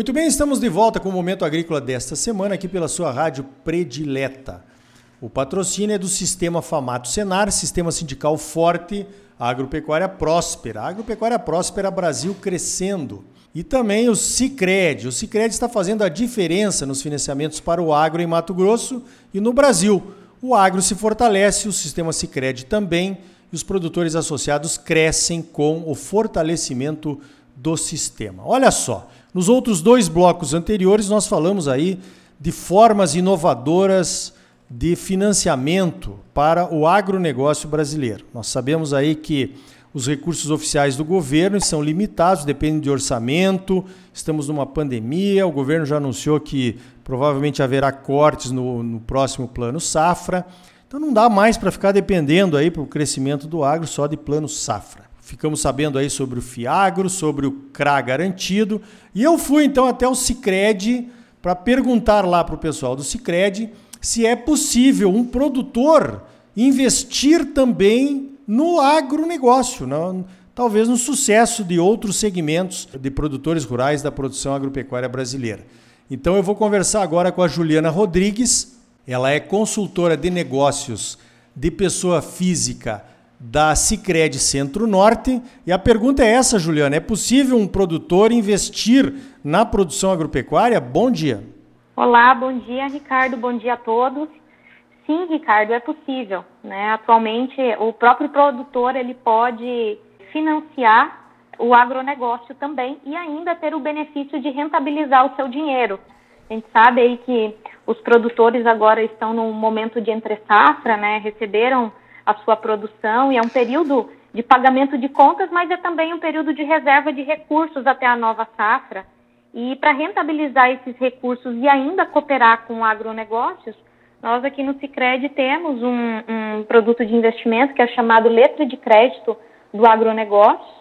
Muito bem, estamos de volta com o Momento Agrícola desta semana aqui pela sua rádio predileta. O patrocínio é do Sistema Famato Senar, Sistema Sindical Forte, Agropecuária Próspera. Agropecuária Próspera Brasil crescendo. E também o Cicred. O Cicred está fazendo a diferença nos financiamentos para o agro em Mato Grosso e no Brasil. O agro se fortalece, o sistema Cicred também, e os produtores associados crescem com o fortalecimento do sistema. Olha só, nos outros dois blocos anteriores nós falamos aí de formas inovadoras de financiamento para o agronegócio brasileiro. Nós sabemos aí que os recursos oficiais do governo são limitados, dependem de orçamento. Estamos numa pandemia, o governo já anunciou que provavelmente haverá cortes no, no próximo plano safra. Então não dá mais para ficar dependendo aí para o crescimento do agro só de plano safra. Ficamos sabendo aí sobre o Fiagro, sobre o CRA garantido, e eu fui então até o Sicredi para perguntar lá para o pessoal do Sicredi se é possível um produtor investir também no agronegócio, no, talvez no sucesso de outros segmentos de produtores rurais da produção agropecuária brasileira. Então eu vou conversar agora com a Juliana Rodrigues. Ela é consultora de negócios de pessoa física da Cicred Centro-Norte. E a pergunta é essa, Juliana: é possível um produtor investir na produção agropecuária? Bom dia. Olá, bom dia, Ricardo. Bom dia a todos. Sim, Ricardo, é possível. Né? Atualmente, o próprio produtor ele pode financiar o agronegócio também e ainda ter o benefício de rentabilizar o seu dinheiro. A gente sabe aí que os produtores agora estão num momento de entre safra, né? Receberam a sua produção e é um período de pagamento de contas, mas é também um período de reserva de recursos até a nova safra. E para rentabilizar esses recursos e ainda cooperar com agronegócios, nós aqui no Cicred temos um, um produto de investimento que é chamado letra de crédito do agronegócio,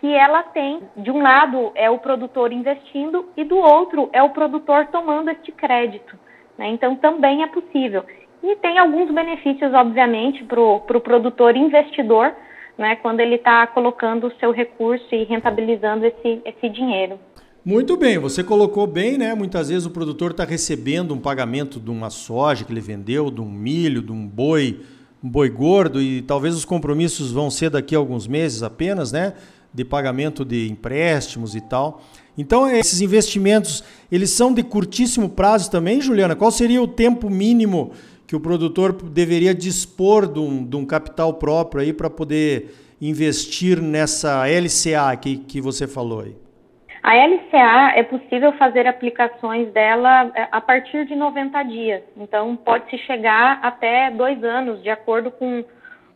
que ela tem, de um lado é o produtor investindo e do outro é o produtor tomando este crédito. Né? Então também é possível. E tem alguns benefícios, obviamente, para o pro produtor investidor, né, quando ele está colocando o seu recurso e rentabilizando esse, esse dinheiro. Muito bem, você colocou bem, né? Muitas vezes o produtor está recebendo um pagamento de uma soja que ele vendeu, de um milho, de um boi, um boi gordo, e talvez os compromissos vão ser daqui a alguns meses apenas, né? De pagamento de empréstimos e tal. Então, esses investimentos, eles são de curtíssimo prazo também, Juliana? Qual seria o tempo mínimo que o produtor deveria dispor de um, de um capital próprio aí para poder investir nessa LCA que, que você falou aí? A LCA é possível fazer aplicações dela é, a partir de 90 dias, então pode-se chegar até dois anos, de acordo com,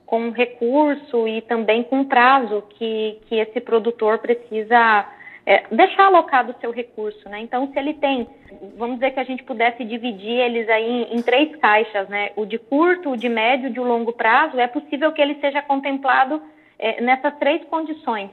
com o recurso e também com o prazo que, que esse produtor precisa é, deixar alocado o seu recurso, né? Então, se ele tem, vamos dizer que a gente pudesse dividir eles aí em, em três caixas, né? O de curto, o de médio o de longo prazo, é possível que ele seja contemplado é, nessas três condições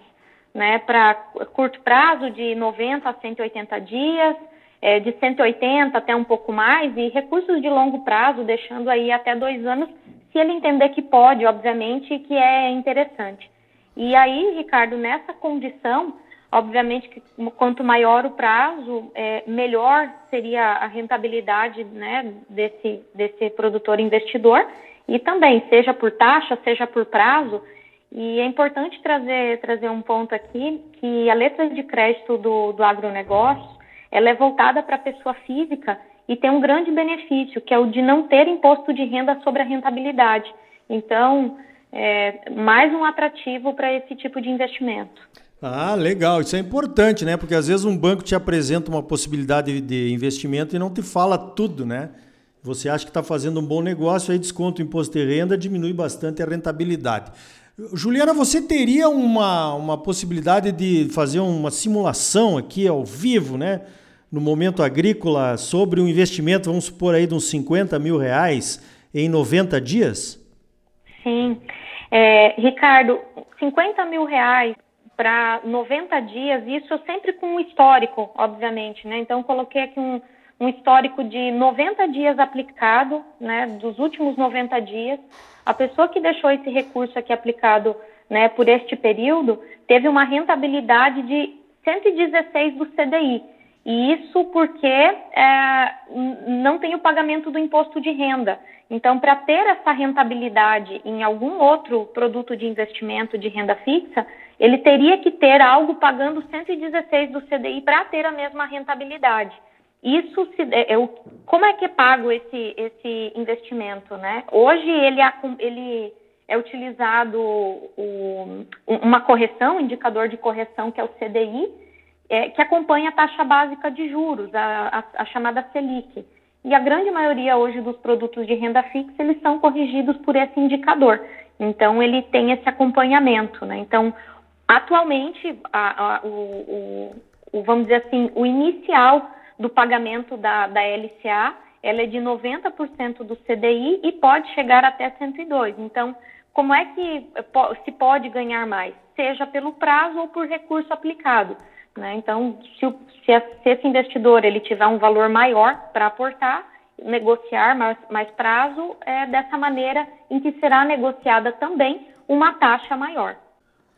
né, para curto prazo de 90 a 180 dias, é, de 180 até um pouco mais, e recursos de longo prazo, deixando aí até dois anos, se ele entender que pode, obviamente, que é interessante. E aí, Ricardo, nessa condição, obviamente que quanto maior o prazo, é, melhor seria a rentabilidade né, desse, desse produtor investidor, e também, seja por taxa, seja por prazo, e é importante trazer, trazer um ponto aqui, que a letra de crédito do, do agronegócio, ela é voltada para a pessoa física e tem um grande benefício, que é o de não ter imposto de renda sobre a rentabilidade. Então, é mais um atrativo para esse tipo de investimento. Ah, legal. Isso é importante, né? Porque às vezes um banco te apresenta uma possibilidade de investimento e não te fala tudo, né? Você acha que está fazendo um bom negócio, aí desconta o imposto de renda, diminui bastante a rentabilidade. Juliana, você teria uma, uma possibilidade de fazer uma simulação aqui ao vivo, né? No momento agrícola, sobre um investimento, vamos supor aí, de uns 50 mil reais em 90 dias? Sim. É, Ricardo, 50 mil reais para 90 dias, isso sempre com um histórico, obviamente, né? Então, coloquei aqui um, um histórico de 90 dias aplicado, né? Dos últimos 90 dias a pessoa que deixou esse recurso aqui aplicado né, por este período teve uma rentabilidade de 116 do CDI. E isso porque é, não tem o pagamento do imposto de renda. Então, para ter essa rentabilidade em algum outro produto de investimento de renda fixa, ele teria que ter algo pagando 116 do CDI para ter a mesma rentabilidade. Isso se, é, é, como é que é pago esse, esse investimento, né? Hoje ele, ele é utilizado o, uma correção, um indicador de correção que é o CDI, é, que acompanha a taxa básica de juros, a, a, a chamada Selic. E a grande maioria hoje dos produtos de renda fixa, eles são corrigidos por esse indicador. Então, ele tem esse acompanhamento, né? Então, atualmente, a, a, o, o, vamos dizer assim, o inicial do pagamento da, da LCA, ela é de 90% do CDI e pode chegar até 102%. Então, como é que se pode ganhar mais? Seja pelo prazo ou por recurso aplicado. Né? Então, se, o, se, a, se, esse investidor ele tiver um valor maior para aportar, negociar mais, mais prazo, é dessa maneira em que será negociada também uma taxa maior.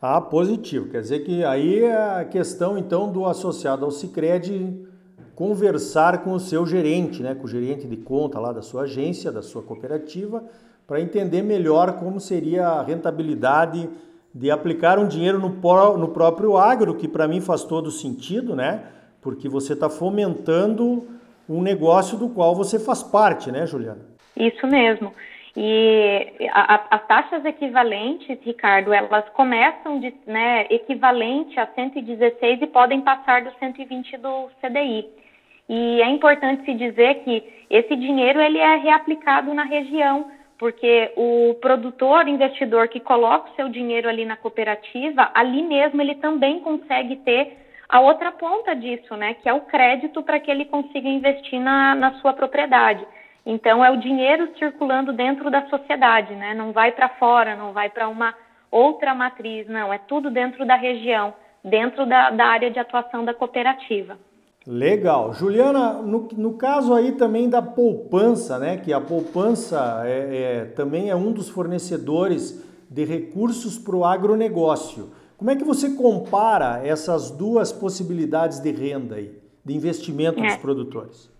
Ah, positivo. Quer dizer que aí é a questão, então, do associado ao Cicred conversar com o seu gerente, né, com o gerente de conta lá da sua agência, da sua cooperativa, para entender melhor como seria a rentabilidade de aplicar um dinheiro no, no próprio agro, que para mim faz todo sentido, né? Porque você está fomentando um negócio do qual você faz parte, né, Juliana? Isso mesmo. E a, a, as taxas equivalentes, Ricardo, elas começam de né, equivalente a 116 e podem passar do 120 do CDI. E é importante se dizer que esse dinheiro ele é reaplicado na região porque o produtor, investidor que coloca o seu dinheiro ali na cooperativa, ali mesmo ele também consegue ter a outra ponta disso, né, que é o crédito para que ele consiga investir na, na sua propriedade. Então é o dinheiro circulando dentro da sociedade, né, não vai para fora, não vai para uma outra matriz, não, é tudo dentro da região, dentro da, da área de atuação da cooperativa. Legal. Juliana, no, no caso aí também da poupança, né? Que a poupança é, é também é um dos fornecedores de recursos para o agronegócio. Como é que você compara essas duas possibilidades de renda aí, de investimento é. dos produtores?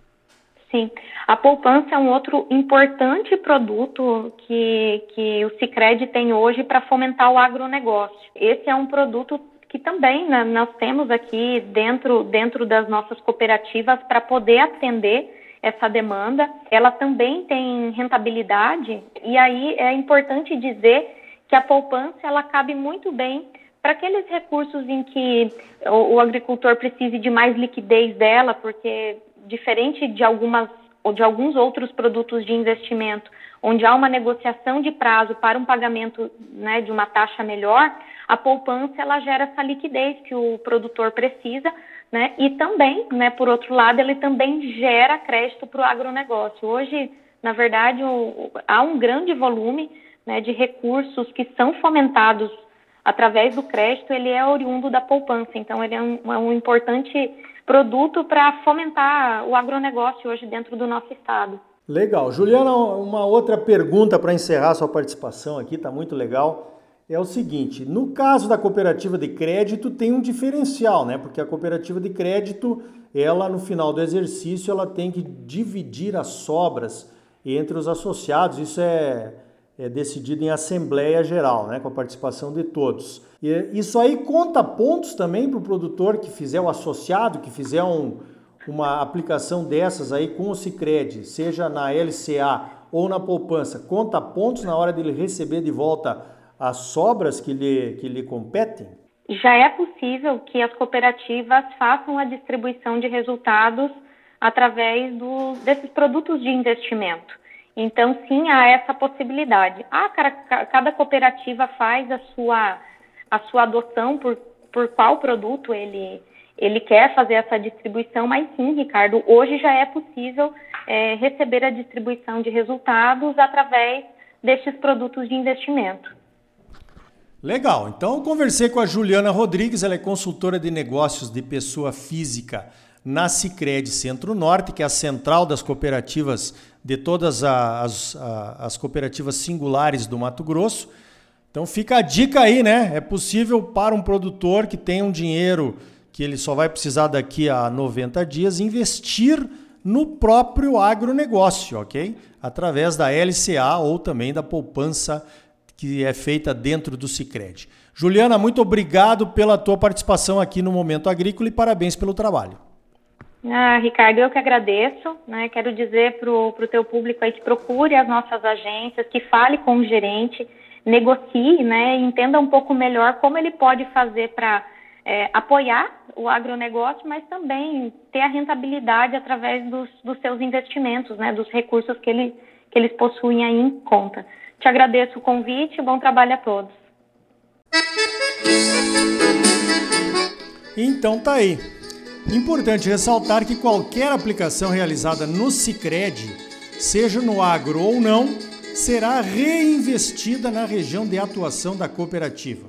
Sim, a poupança é um outro importante produto que, que o Cicred tem hoje para fomentar o agronegócio. Esse é um produto que também né, nós temos aqui dentro, dentro das nossas cooperativas para poder atender essa demanda. Ela também tem rentabilidade e aí é importante dizer que a poupança ela cabe muito bem para aqueles recursos em que o, o, agricultor precise de mais liquidez dela, porque diferente de algumas ou de alguns outros produtos de investimento, onde há uma negociação de prazo para um pagamento né, de uma taxa melhor, a poupança ela gera essa liquidez que o produtor precisa, né? E também, né, por outro lado, ele também gera crédito para o agronegócio. Hoje, na verdade, o, há um grande volume né, de recursos que são fomentados através do crédito, ele é oriundo da poupança. Então, ele é um, é um importante produto para fomentar o agronegócio hoje dentro do nosso estado. Legal. Juliana, uma outra pergunta para encerrar sua participação aqui, está muito legal é o seguinte: no caso da cooperativa de crédito tem um diferencial, né? Porque a cooperativa de crédito, ela no final do exercício, ela tem que dividir as sobras entre os associados. Isso é, é decidido em assembleia geral, né? Com a participação de todos. E isso aí conta pontos também para o produtor que fizer o associado, que fizer um, uma aplicação dessas aí com o Cicred, seja na LCA ou na poupança, conta pontos na hora dele receber de volta as sobras que lhe, que lhe competem? Já é possível que as cooperativas façam a distribuição de resultados através do, desses produtos de investimento. Então, sim, há essa possibilidade. Ah, cada cooperativa faz a sua, a sua adoção por, por qual produto ele, ele quer fazer essa distribuição, mas sim, Ricardo, hoje já é possível é, receber a distribuição de resultados através destes produtos de investimento. Legal. Então, eu conversei com a Juliana Rodrigues, ela é consultora de negócios de pessoa física na Cicred Centro-Norte, que é a central das cooperativas de todas as, as cooperativas singulares do Mato Grosso. Então fica a dica aí, né? É possível para um produtor que tem um dinheiro que ele só vai precisar daqui a 90 dias investir no próprio agronegócio, ok? Através da LCA ou também da poupança que é feita dentro do Sicredi. Juliana, muito obrigado pela tua participação aqui no Momento Agrícola e parabéns pelo trabalho. Ah, Ricardo, eu que agradeço. Né? Quero dizer para o teu público aí que procure as nossas agências, que fale com o gerente, negocie, né? entenda um pouco melhor como ele pode fazer para é, apoiar o agronegócio, mas também ter a rentabilidade através dos, dos seus investimentos, né? dos recursos que, ele, que eles possuem aí em conta. Te agradeço o convite, bom trabalho a todos. Então tá aí. Importante ressaltar que qualquer aplicação realizada no Sicredi, seja no agro ou não, será reinvestida na região de atuação da cooperativa.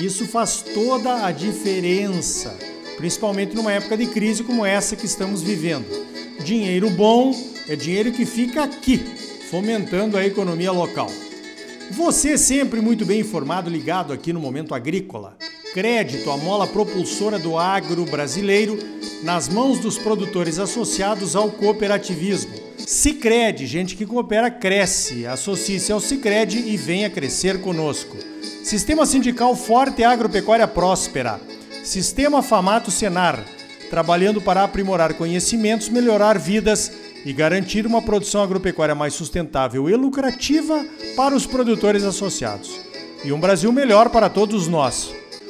Isso faz toda a diferença, principalmente numa época de crise como essa que estamos vivendo. Dinheiro bom é dinheiro que fica aqui, fomentando a economia local. Você sempre muito bem informado, ligado aqui no Momento Agrícola. Crédito, a mola propulsora do agro brasileiro, nas mãos dos produtores associados ao cooperativismo. Sicredi, gente que coopera cresce. Associe-se ao Sicredi e venha crescer conosco. Sistema sindical forte e agropecuária próspera. Sistema Famato Senar, trabalhando para aprimorar conhecimentos, melhorar vidas e garantir uma produção agropecuária mais sustentável e lucrativa para os produtores associados. E um Brasil melhor para todos nós.